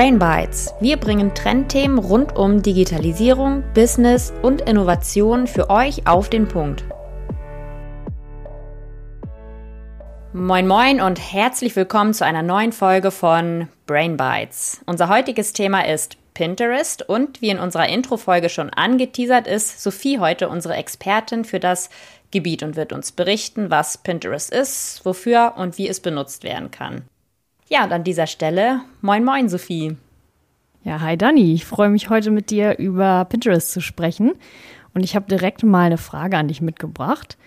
Brain Bites. Wir bringen Trendthemen rund um Digitalisierung, Business und Innovation für euch auf den Punkt. Moin moin und herzlich willkommen zu einer neuen Folge von Brain Bites. Unser heutiges Thema ist Pinterest und wie in unserer Intro-Folge schon angeteasert ist, Sophie heute unsere Expertin für das Gebiet und wird uns berichten, was Pinterest ist, wofür und wie es benutzt werden kann. Ja, und an dieser Stelle, moin moin, Sophie. Ja, hi Dani, ich freue mich heute mit dir über Pinterest zu sprechen. Und ich habe direkt mal eine Frage an dich mitgebracht.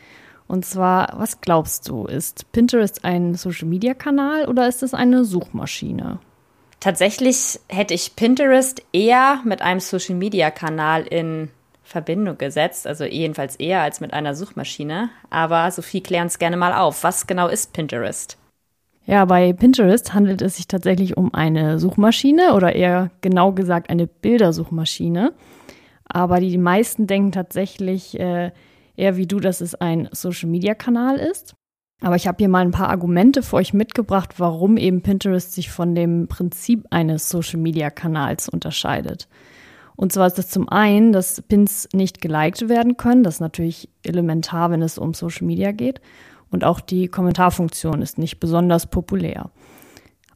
Und zwar, was glaubst du, ist Pinterest ein Social-Media-Kanal oder ist es eine Suchmaschine? Tatsächlich hätte ich Pinterest eher mit einem Social-Media-Kanal in Verbindung gesetzt, also jedenfalls eher als mit einer Suchmaschine. Aber Sophie, klär uns gerne mal auf. Was genau ist Pinterest? Ja, bei Pinterest handelt es sich tatsächlich um eine Suchmaschine oder eher genau gesagt eine Bildersuchmaschine. Aber die meisten denken tatsächlich äh, eher wie du, dass es ein Social-Media-Kanal ist. Aber ich habe hier mal ein paar Argumente für euch mitgebracht, warum eben Pinterest sich von dem Prinzip eines Social-Media-Kanals unterscheidet. Und zwar ist das zum einen, dass Pins nicht geliked werden können. Das ist natürlich elementar, wenn es um Social Media geht. Und auch die Kommentarfunktion ist nicht besonders populär.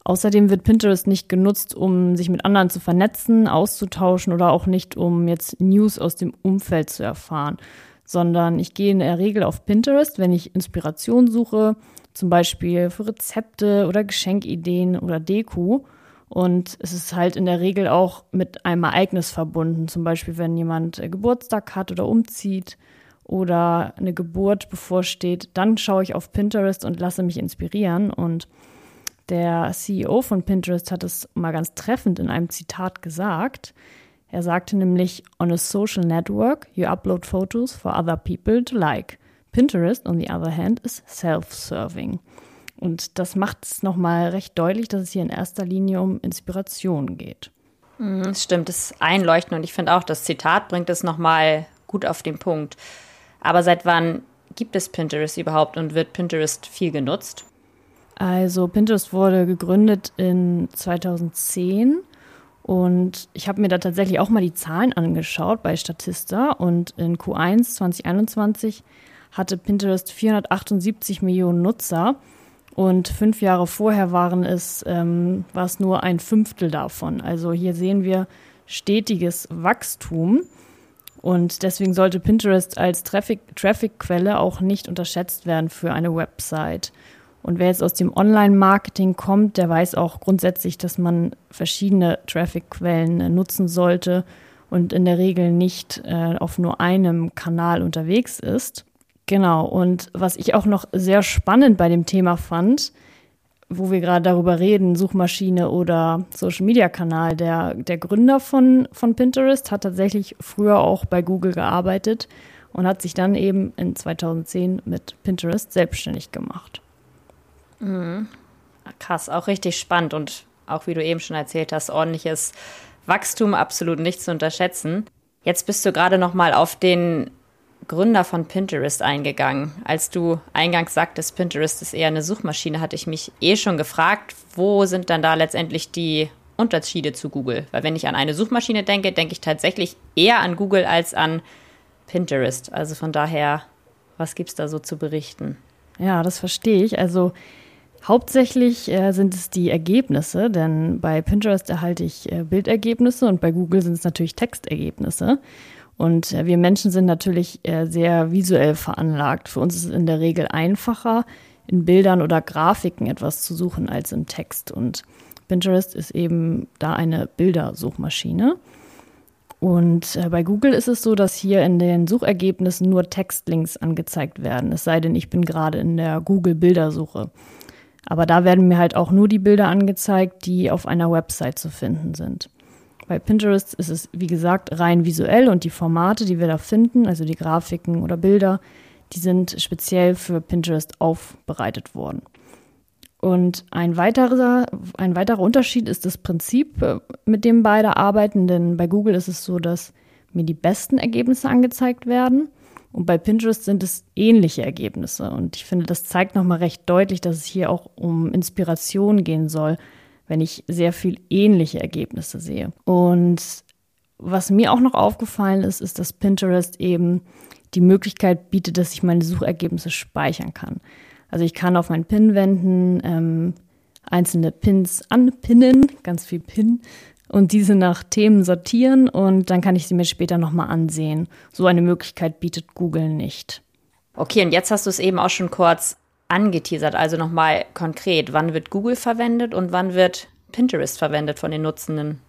Außerdem wird Pinterest nicht genutzt, um sich mit anderen zu vernetzen, auszutauschen oder auch nicht, um jetzt News aus dem Umfeld zu erfahren, sondern ich gehe in der Regel auf Pinterest, wenn ich Inspiration suche, zum Beispiel für Rezepte oder Geschenkideen oder Deko. Und es ist halt in der Regel auch mit einem Ereignis verbunden, zum Beispiel wenn jemand Geburtstag hat oder umzieht oder eine Geburt bevorsteht, dann schaue ich auf Pinterest und lasse mich inspirieren. Und der CEO von Pinterest hat es mal ganz treffend in einem Zitat gesagt. Er sagte nämlich, on a social network, you upload photos for other people to like. Pinterest, on the other hand, is self-serving. Und das macht es nochmal recht deutlich, dass es hier in erster Linie um Inspiration geht. Mhm, das stimmt, das Einleuchten und ich finde auch, das Zitat bringt es nochmal gut auf den Punkt. Aber seit wann gibt es Pinterest überhaupt und wird Pinterest viel genutzt? Also Pinterest wurde gegründet in 2010 und ich habe mir da tatsächlich auch mal die Zahlen angeschaut bei Statista und in Q1 2021 hatte Pinterest 478 Millionen Nutzer und fünf Jahre vorher waren es, ähm, war es nur ein Fünftel davon. Also hier sehen wir stetiges Wachstum. Und deswegen sollte Pinterest als Traffic-Quelle auch nicht unterschätzt werden für eine Website. Und wer jetzt aus dem Online-Marketing kommt, der weiß auch grundsätzlich, dass man verschiedene Traffic-Quellen äh, nutzen sollte und in der Regel nicht äh, auf nur einem Kanal unterwegs ist. Genau, und was ich auch noch sehr spannend bei dem Thema fand, wo wir gerade darüber reden, Suchmaschine oder Social Media Kanal, der, der Gründer von, von Pinterest hat tatsächlich früher auch bei Google gearbeitet und hat sich dann eben in 2010 mit Pinterest selbstständig gemacht. Mhm. Krass, auch richtig spannend und auch wie du eben schon erzählt hast, ordentliches Wachstum absolut nicht zu unterschätzen. Jetzt bist du gerade noch mal auf den Gründer von Pinterest eingegangen. Als du eingangs sagtest, Pinterest ist eher eine Suchmaschine, hatte ich mich eh schon gefragt, wo sind dann da letztendlich die Unterschiede zu Google? Weil wenn ich an eine Suchmaschine denke, denke ich tatsächlich eher an Google als an Pinterest. Also von daher, was gibt es da so zu berichten? Ja, das verstehe ich. Also hauptsächlich äh, sind es die Ergebnisse, denn bei Pinterest erhalte ich äh, Bildergebnisse und bei Google sind es natürlich Textergebnisse. Und äh, wir Menschen sind natürlich äh, sehr visuell veranlagt. Für uns ist es in der Regel einfacher, in Bildern oder Grafiken etwas zu suchen als im Text. Und Pinterest ist eben da eine Bildersuchmaschine. Und äh, bei Google ist es so, dass hier in den Suchergebnissen nur Textlinks angezeigt werden. Es sei denn, ich bin gerade in der Google-Bildersuche. Aber da werden mir halt auch nur die Bilder angezeigt, die auf einer Website zu finden sind. Bei Pinterest ist es, wie gesagt, rein visuell und die Formate, die wir da finden, also die Grafiken oder Bilder, die sind speziell für Pinterest aufbereitet worden. Und ein weiterer, ein weiterer Unterschied ist das Prinzip, äh, mit dem beide arbeiten, denn bei Google ist es so, dass mir die besten Ergebnisse angezeigt werden und bei Pinterest sind es ähnliche Ergebnisse. Und ich finde, das zeigt nochmal recht deutlich, dass es hier auch um Inspiration gehen soll, wenn ich sehr viel ähnliche Ergebnisse sehe. Und was mir auch noch aufgefallen ist, ist, dass Pinterest eben die Möglichkeit bietet, dass ich meine Suchergebnisse speichern kann. Also ich kann auf meinen Pin wenden, ähm, einzelne Pins anpinnen, ganz viel Pin, und diese nach Themen sortieren und dann kann ich sie mir später nochmal ansehen. So eine Möglichkeit bietet Google nicht. Okay, und jetzt hast du es eben auch schon kurz angeteasert, also nochmal konkret. Wann wird Google verwendet und wann wird Pinterest verwendet von den Nutzenden?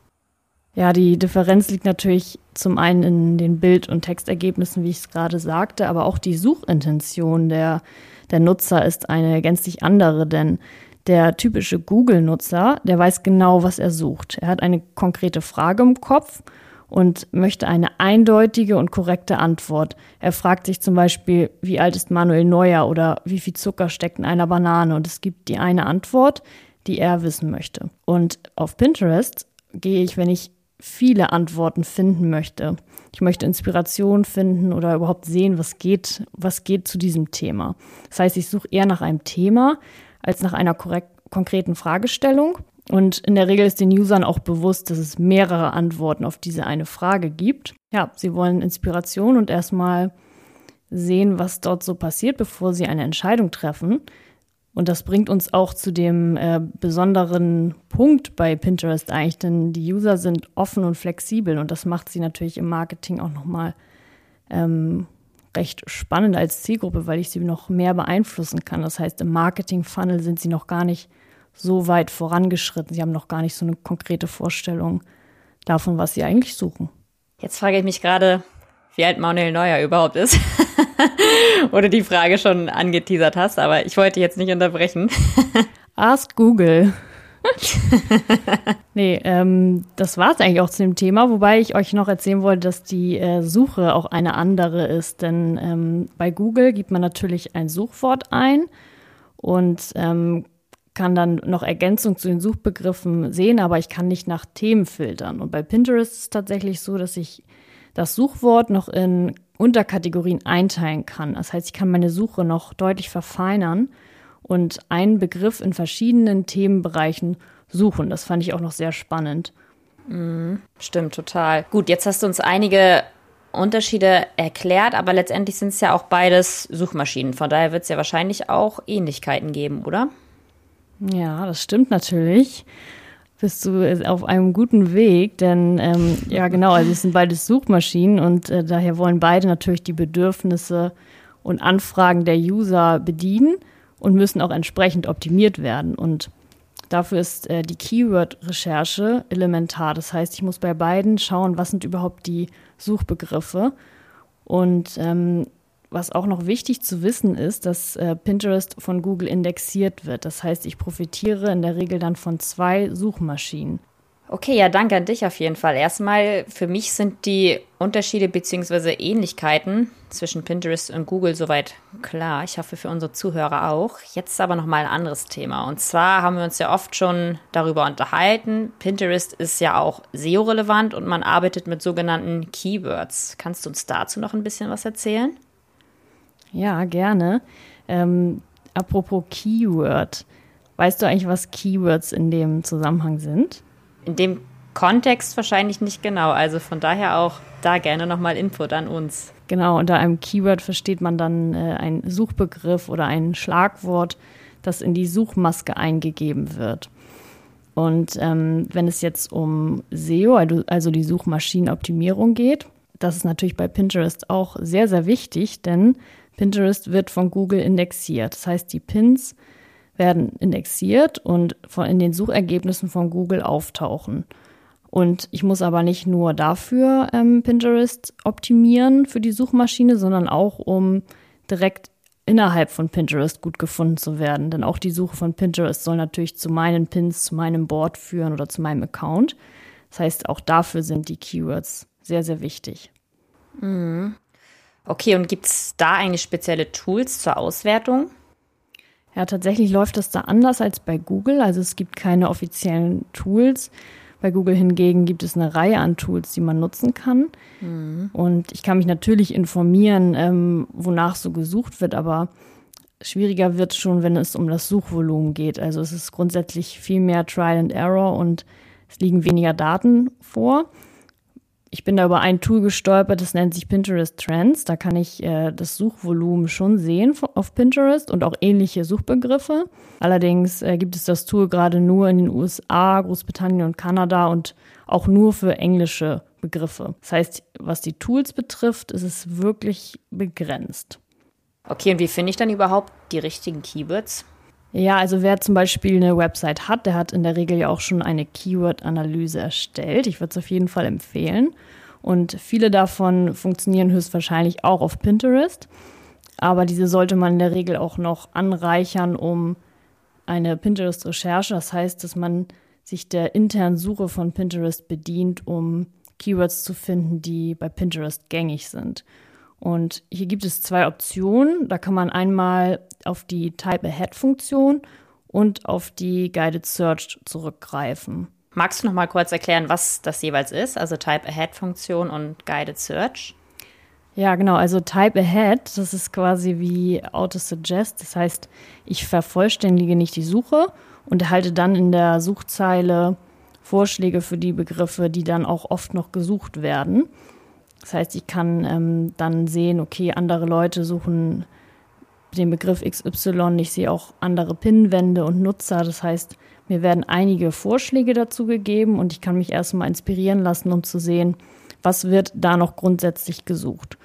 Ja, die Differenz liegt natürlich zum einen in den Bild- und Textergebnissen, wie ich es gerade sagte, aber auch die Suchintention der der Nutzer ist eine gänzlich andere, denn der typische Google-Nutzer, der weiß genau, was er sucht. Er hat eine konkrete Frage im Kopf und möchte eine eindeutige und korrekte Antwort. Er fragt sich zum Beispiel, wie alt ist Manuel Neuer oder wie viel Zucker steckt in einer Banane und es gibt die eine Antwort, die er wissen möchte. Und auf Pinterest gehe ich, wenn ich viele Antworten finden möchte. Ich möchte Inspiration finden oder überhaupt sehen, was geht, was geht zu diesem Thema. Das heißt, ich suche eher nach einem Thema als nach einer korrekt, konkreten Fragestellung. Und in der Regel ist den Usern auch bewusst, dass es mehrere Antworten auf diese eine Frage gibt. Ja, sie wollen Inspiration und erstmal sehen, was dort so passiert, bevor sie eine Entscheidung treffen. Und das bringt uns auch zu dem äh, besonderen Punkt bei Pinterest eigentlich, denn die User sind offen und flexibel und das macht sie natürlich im Marketing auch nochmal ähm, recht spannend als Zielgruppe, weil ich sie noch mehr beeinflussen kann. Das heißt, im Marketing-Funnel sind sie noch gar nicht so weit vorangeschritten. Sie haben noch gar nicht so eine konkrete Vorstellung davon, was sie eigentlich suchen. Jetzt frage ich mich gerade, wie alt Manuel Neuer überhaupt ist. Oder die Frage schon angeteasert hast, aber ich wollte jetzt nicht unterbrechen. Ask Google. nee, ähm, das war es eigentlich auch zu dem Thema, wobei ich euch noch erzählen wollte, dass die äh, Suche auch eine andere ist. Denn ähm, bei Google gibt man natürlich ein Suchwort ein und ähm, kann dann noch Ergänzung zu den Suchbegriffen sehen, aber ich kann nicht nach Themen filtern. Und bei Pinterest ist es tatsächlich so, dass ich das Suchwort noch in Unterkategorien einteilen kann. Das heißt, ich kann meine Suche noch deutlich verfeinern und einen Begriff in verschiedenen Themenbereichen suchen. Das fand ich auch noch sehr spannend. Mhm, stimmt, total. Gut, jetzt hast du uns einige Unterschiede erklärt, aber letztendlich sind es ja auch beides Suchmaschinen. Von daher wird es ja wahrscheinlich auch Ähnlichkeiten geben, oder? Ja, das stimmt natürlich bist du auf einem guten Weg, denn ähm, ja genau, also es sind beides Suchmaschinen und äh, daher wollen beide natürlich die Bedürfnisse und Anfragen der User bedienen und müssen auch entsprechend optimiert werden. Und dafür ist äh, die Keyword-Recherche elementar. Das heißt, ich muss bei beiden schauen, was sind überhaupt die Suchbegriffe. Und ähm, was auch noch wichtig zu wissen ist, dass äh, Pinterest von Google indexiert wird. Das heißt, ich profitiere in der Regel dann von zwei Suchmaschinen. Okay, ja, danke an dich auf jeden Fall. Erstmal, für mich sind die Unterschiede bzw. Ähnlichkeiten zwischen Pinterest und Google soweit klar. Ich hoffe für unsere Zuhörer auch. Jetzt aber nochmal ein anderes Thema. Und zwar haben wir uns ja oft schon darüber unterhalten. Pinterest ist ja auch SEO-relevant und man arbeitet mit sogenannten Keywords. Kannst du uns dazu noch ein bisschen was erzählen? Ja, gerne. Ähm, apropos Keyword. Weißt du eigentlich, was Keywords in dem Zusammenhang sind? In dem Kontext wahrscheinlich nicht genau. Also von daher auch da gerne nochmal Input an uns. Genau, unter einem Keyword versteht man dann äh, einen Suchbegriff oder ein Schlagwort, das in die Suchmaske eingegeben wird. Und ähm, wenn es jetzt um SEO, also, also die Suchmaschinenoptimierung geht, das ist natürlich bei Pinterest auch sehr, sehr wichtig, denn Pinterest wird von Google indexiert. Das heißt, die Pins werden indexiert und in den Suchergebnissen von Google auftauchen. Und ich muss aber nicht nur dafür ähm, Pinterest optimieren für die Suchmaschine, sondern auch, um direkt innerhalb von Pinterest gut gefunden zu werden. Denn auch die Suche von Pinterest soll natürlich zu meinen Pins, zu meinem Board führen oder zu meinem Account. Das heißt, auch dafür sind die Keywords sehr, sehr wichtig. Mhm. Okay, und gibt es da eigentlich spezielle Tools zur Auswertung? Ja, tatsächlich läuft das da anders als bei Google. Also es gibt keine offiziellen Tools. Bei Google hingegen gibt es eine Reihe an Tools, die man nutzen kann. Mhm. Und ich kann mich natürlich informieren, ähm, wonach so gesucht wird, aber schwieriger wird schon, wenn es um das Suchvolumen geht. Also es ist grundsätzlich viel mehr Trial and Error und es liegen weniger Daten vor. Ich bin da über ein Tool gestolpert, das nennt sich Pinterest Trends. Da kann ich äh, das Suchvolumen schon sehen auf Pinterest und auch ähnliche Suchbegriffe. Allerdings äh, gibt es das Tool gerade nur in den USA, Großbritannien und Kanada und auch nur für englische Begriffe. Das heißt, was die Tools betrifft, ist es wirklich begrenzt. Okay, und wie finde ich dann überhaupt die richtigen Keywords? Ja, also wer zum Beispiel eine Website hat, der hat in der Regel ja auch schon eine Keyword-Analyse erstellt. Ich würde es auf jeden Fall empfehlen. Und viele davon funktionieren höchstwahrscheinlich auch auf Pinterest. Aber diese sollte man in der Regel auch noch anreichern, um eine Pinterest-Recherche. Das heißt, dass man sich der internen Suche von Pinterest bedient, um Keywords zu finden, die bei Pinterest gängig sind. Und hier gibt es zwei Optionen. Da kann man einmal auf die Type Ahead-Funktion und auf die Guided Search zurückgreifen. Magst du noch mal kurz erklären, was das jeweils ist? Also Type Ahead-Funktion und Guided Search? Ja, genau. Also Type Ahead, das ist quasi wie Auto-Suggest. Das heißt, ich vervollständige nicht die Suche und erhalte dann in der Suchzeile Vorschläge für die Begriffe, die dann auch oft noch gesucht werden. Das heißt, ich kann ähm, dann sehen, okay, andere Leute suchen den Begriff XY. Ich sehe auch andere Pinwände und Nutzer. Das heißt, mir werden einige Vorschläge dazu gegeben und ich kann mich erstmal inspirieren lassen, um zu sehen, was wird da noch grundsätzlich gesucht.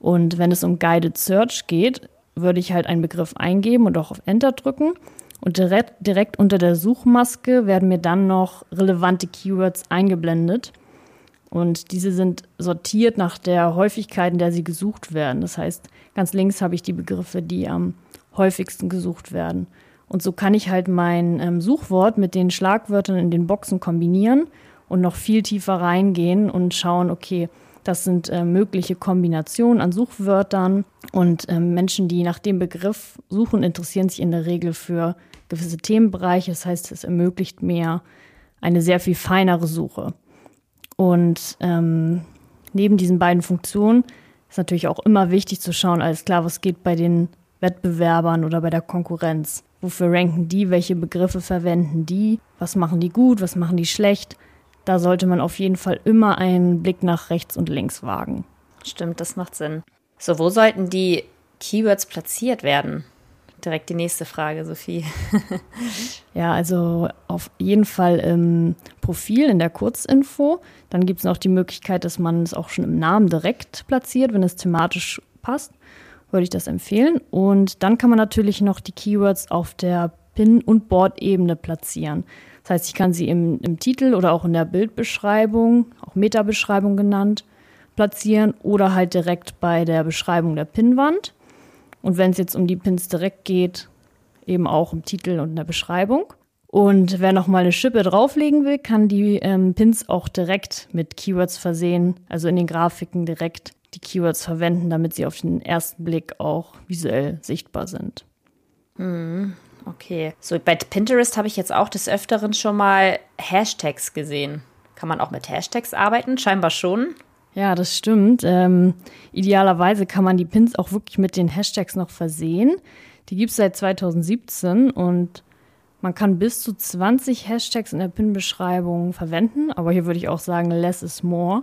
Und wenn es um Guided Search geht, würde ich halt einen Begriff eingeben und auch auf Enter drücken. Und direkt, direkt unter der Suchmaske werden mir dann noch relevante Keywords eingeblendet. Und diese sind sortiert nach der Häufigkeit, in der sie gesucht werden. Das heißt, ganz links habe ich die Begriffe, die am häufigsten gesucht werden. Und so kann ich halt mein ähm, Suchwort mit den Schlagwörtern in den Boxen kombinieren und noch viel tiefer reingehen und schauen, okay, das sind äh, mögliche Kombinationen an Suchwörtern. Und äh, Menschen, die nach dem Begriff suchen, interessieren sich in der Regel für gewisse Themenbereiche. Das heißt, es ermöglicht mir eine sehr viel feinere Suche. Und ähm, neben diesen beiden Funktionen ist natürlich auch immer wichtig zu schauen, alles klar, was geht bei den Wettbewerbern oder bei der Konkurrenz. Wofür ranken die? Welche Begriffe verwenden die? Was machen die gut? Was machen die schlecht? Da sollte man auf jeden Fall immer einen Blick nach rechts und links wagen. Stimmt, das macht Sinn. So, wo sollten die Keywords platziert werden? Direkt die nächste Frage, Sophie. ja, also auf jeden Fall im Profil, in der Kurzinfo. Dann gibt es noch die Möglichkeit, dass man es auch schon im Namen direkt platziert, wenn es thematisch passt. Würde ich das empfehlen. Und dann kann man natürlich noch die Keywords auf der Pin- und Board-Ebene platzieren. Das heißt, ich kann sie im, im Titel oder auch in der Bildbeschreibung, auch Metabeschreibung genannt, platzieren oder halt direkt bei der Beschreibung der Pinnwand. Und wenn es jetzt um die Pins direkt geht, eben auch im Titel und in der Beschreibung. Und wer noch mal eine Schippe drauflegen will, kann die ähm, Pins auch direkt mit Keywords versehen, also in den Grafiken direkt die Keywords verwenden, damit sie auf den ersten Blick auch visuell sichtbar sind. Hm, okay. So, bei Pinterest habe ich jetzt auch des Öfteren schon mal Hashtags gesehen. Kann man auch mit Hashtags arbeiten? Scheinbar schon. Ja, das stimmt. Ähm, idealerweise kann man die Pins auch wirklich mit den Hashtags noch versehen. Die gibt es seit 2017 und man kann bis zu 20 Hashtags in der Pin-Beschreibung verwenden, aber hier würde ich auch sagen, less is more.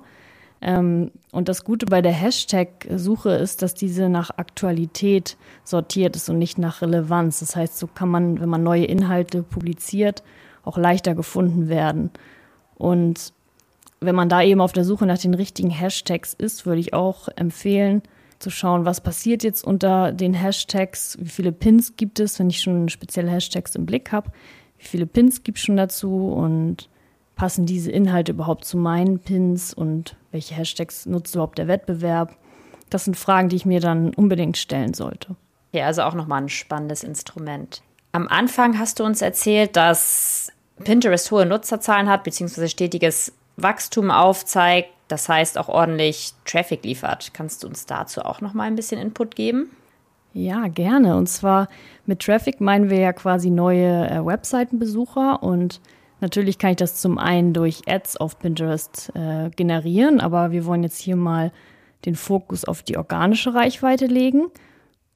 Ähm, und das Gute bei der Hashtag-Suche ist, dass diese nach Aktualität sortiert ist und nicht nach Relevanz. Das heißt, so kann man, wenn man neue Inhalte publiziert, auch leichter gefunden werden. Und wenn man da eben auf der Suche nach den richtigen Hashtags ist, würde ich auch empfehlen, zu schauen, was passiert jetzt unter den Hashtags, wie viele Pins gibt es, wenn ich schon spezielle Hashtags im Blick habe, wie viele Pins gibt es schon dazu und passen diese Inhalte überhaupt zu meinen Pins und welche Hashtags nutzt überhaupt der Wettbewerb? Das sind Fragen, die ich mir dann unbedingt stellen sollte. Ja, also auch nochmal ein spannendes Instrument. Am Anfang hast du uns erzählt, dass Pinterest hohe Nutzerzahlen hat, beziehungsweise stetiges Wachstum aufzeigt, das heißt auch ordentlich Traffic liefert. Kannst du uns dazu auch noch mal ein bisschen Input geben? Ja, gerne. Und zwar mit Traffic meinen wir ja quasi neue äh, Webseitenbesucher und natürlich kann ich das zum einen durch Ads auf Pinterest äh, generieren, aber wir wollen jetzt hier mal den Fokus auf die organische Reichweite legen.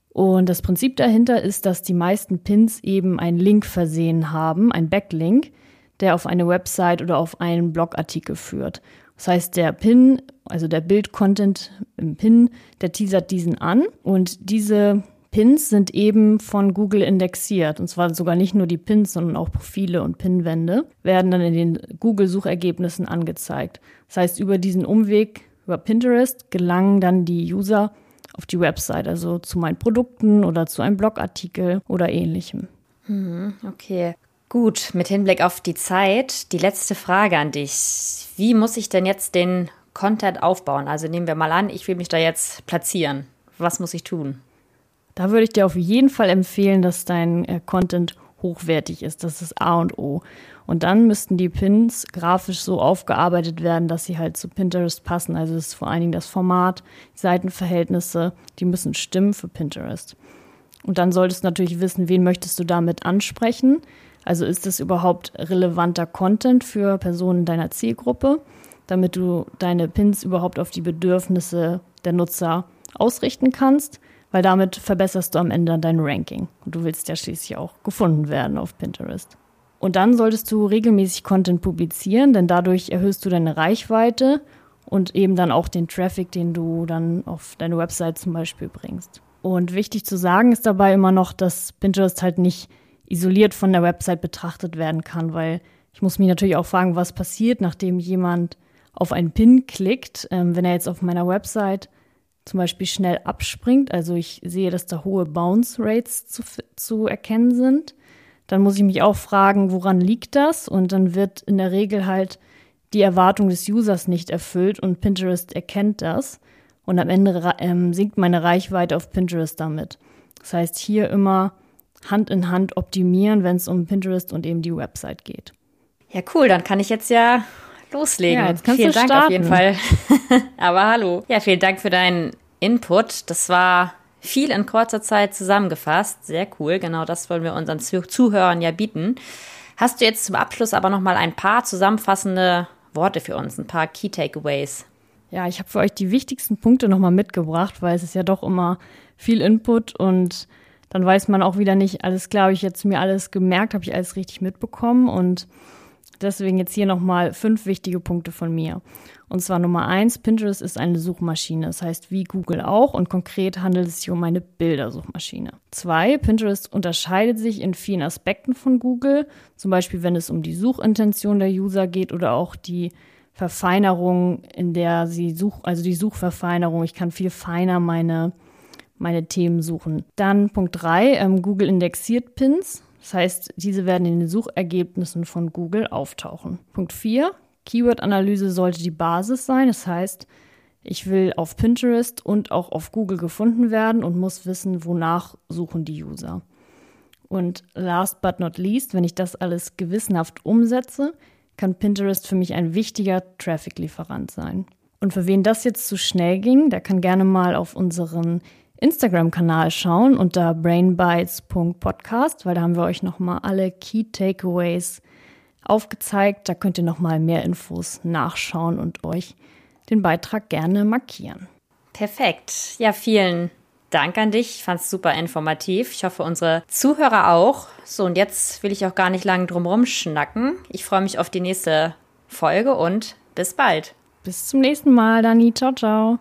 Und das Prinzip dahinter ist, dass die meisten Pins eben einen Link versehen haben, ein Backlink, der auf eine Website oder auf einen Blogartikel führt. Das heißt, der Pin, also der Bild-Content im Pin, der teasert diesen an und diese Pins sind eben von Google indexiert. Und zwar sogar nicht nur die Pins, sondern auch Profile und Pinwände werden dann in den Google-Suchergebnissen angezeigt. Das heißt, über diesen Umweg, über Pinterest, gelangen dann die User auf die Website, also zu meinen Produkten oder zu einem Blogartikel oder ähnlichem. Hm, okay. Gut, mit Hinblick auf die Zeit, die letzte Frage an dich. Wie muss ich denn jetzt den Content aufbauen? Also nehmen wir mal an, ich will mich da jetzt platzieren. Was muss ich tun? Da würde ich dir auf jeden Fall empfehlen, dass dein äh, Content hochwertig ist. Das ist A und O. Und dann müssten die Pins grafisch so aufgearbeitet werden, dass sie halt zu Pinterest passen. Also das ist vor allen Dingen das Format, die Seitenverhältnisse, die müssen stimmen für Pinterest. Und dann solltest du natürlich wissen, wen möchtest du damit ansprechen. Also ist es überhaupt relevanter Content für Personen deiner Zielgruppe, damit du deine Pins überhaupt auf die Bedürfnisse der Nutzer ausrichten kannst, weil damit verbesserst du am Ende dein Ranking. Und du willst ja schließlich auch gefunden werden auf Pinterest. Und dann solltest du regelmäßig Content publizieren, denn dadurch erhöhst du deine Reichweite und eben dann auch den Traffic, den du dann auf deine Website zum Beispiel bringst. Und wichtig zu sagen ist dabei immer noch, dass Pinterest halt nicht isoliert von der Website betrachtet werden kann, weil ich muss mich natürlich auch fragen, was passiert, nachdem jemand auf einen Pin klickt, ähm, wenn er jetzt auf meiner Website zum Beispiel schnell abspringt, also ich sehe, dass da hohe Bounce Rates zu, zu erkennen sind, dann muss ich mich auch fragen, woran liegt das? Und dann wird in der Regel halt die Erwartung des Users nicht erfüllt und Pinterest erkennt das. Und am Ende ähm, sinkt meine Reichweite auf Pinterest damit. Das heißt, hier immer Hand in Hand optimieren, wenn es um Pinterest und eben die Website geht. Ja, cool, dann kann ich jetzt ja loslegen. Ja, jetzt kannst vielen du Dank starten. auf jeden Fall. Aber hallo. Ja, vielen Dank für deinen Input. Das war viel in kurzer Zeit zusammengefasst. Sehr cool. Genau das wollen wir unseren Zuhörern ja bieten. Hast du jetzt zum Abschluss aber noch mal ein paar zusammenfassende Worte für uns, ein paar Key Takeaways? Ja, ich habe für euch die wichtigsten Punkte noch mal mitgebracht, weil es ist ja doch immer viel Input und dann weiß man auch wieder nicht, alles klar, habe ich jetzt mir alles gemerkt, habe ich alles richtig mitbekommen und deswegen jetzt hier noch mal fünf wichtige Punkte von mir. Und zwar Nummer eins, Pinterest ist eine Suchmaschine, das heißt wie Google auch und konkret handelt es sich um eine Bildersuchmaschine. Zwei, Pinterest unterscheidet sich in vielen Aspekten von Google, zum Beispiel wenn es um die Suchintention der User geht oder auch die Verfeinerung, in der sie such, also die Suchverfeinerung. Ich kann viel feiner meine, meine Themen suchen. Dann Punkt drei, ähm, Google indexiert Pins. Das heißt, diese werden in den Suchergebnissen von Google auftauchen. Punkt 4. Keyword-Analyse sollte die Basis sein. Das heißt, ich will auf Pinterest und auch auf Google gefunden werden und muss wissen, wonach suchen die User. Und last but not least, wenn ich das alles gewissenhaft umsetze, kann Pinterest für mich ein wichtiger Traffic-Lieferant sein. Und für wen das jetzt zu schnell ging, der kann gerne mal auf unseren Instagram-Kanal schauen unter brainbites.podcast, weil da haben wir euch nochmal alle Key Takeaways aufgezeigt. Da könnt ihr nochmal mehr Infos nachschauen und euch den Beitrag gerne markieren. Perfekt. Ja, vielen Dank an dich. Ich fand es super informativ. Ich hoffe, unsere Zuhörer auch. So, und jetzt will ich auch gar nicht lange drum schnacken. Ich freue mich auf die nächste Folge und bis bald. Bis zum nächsten Mal, Dani. Ciao, ciao.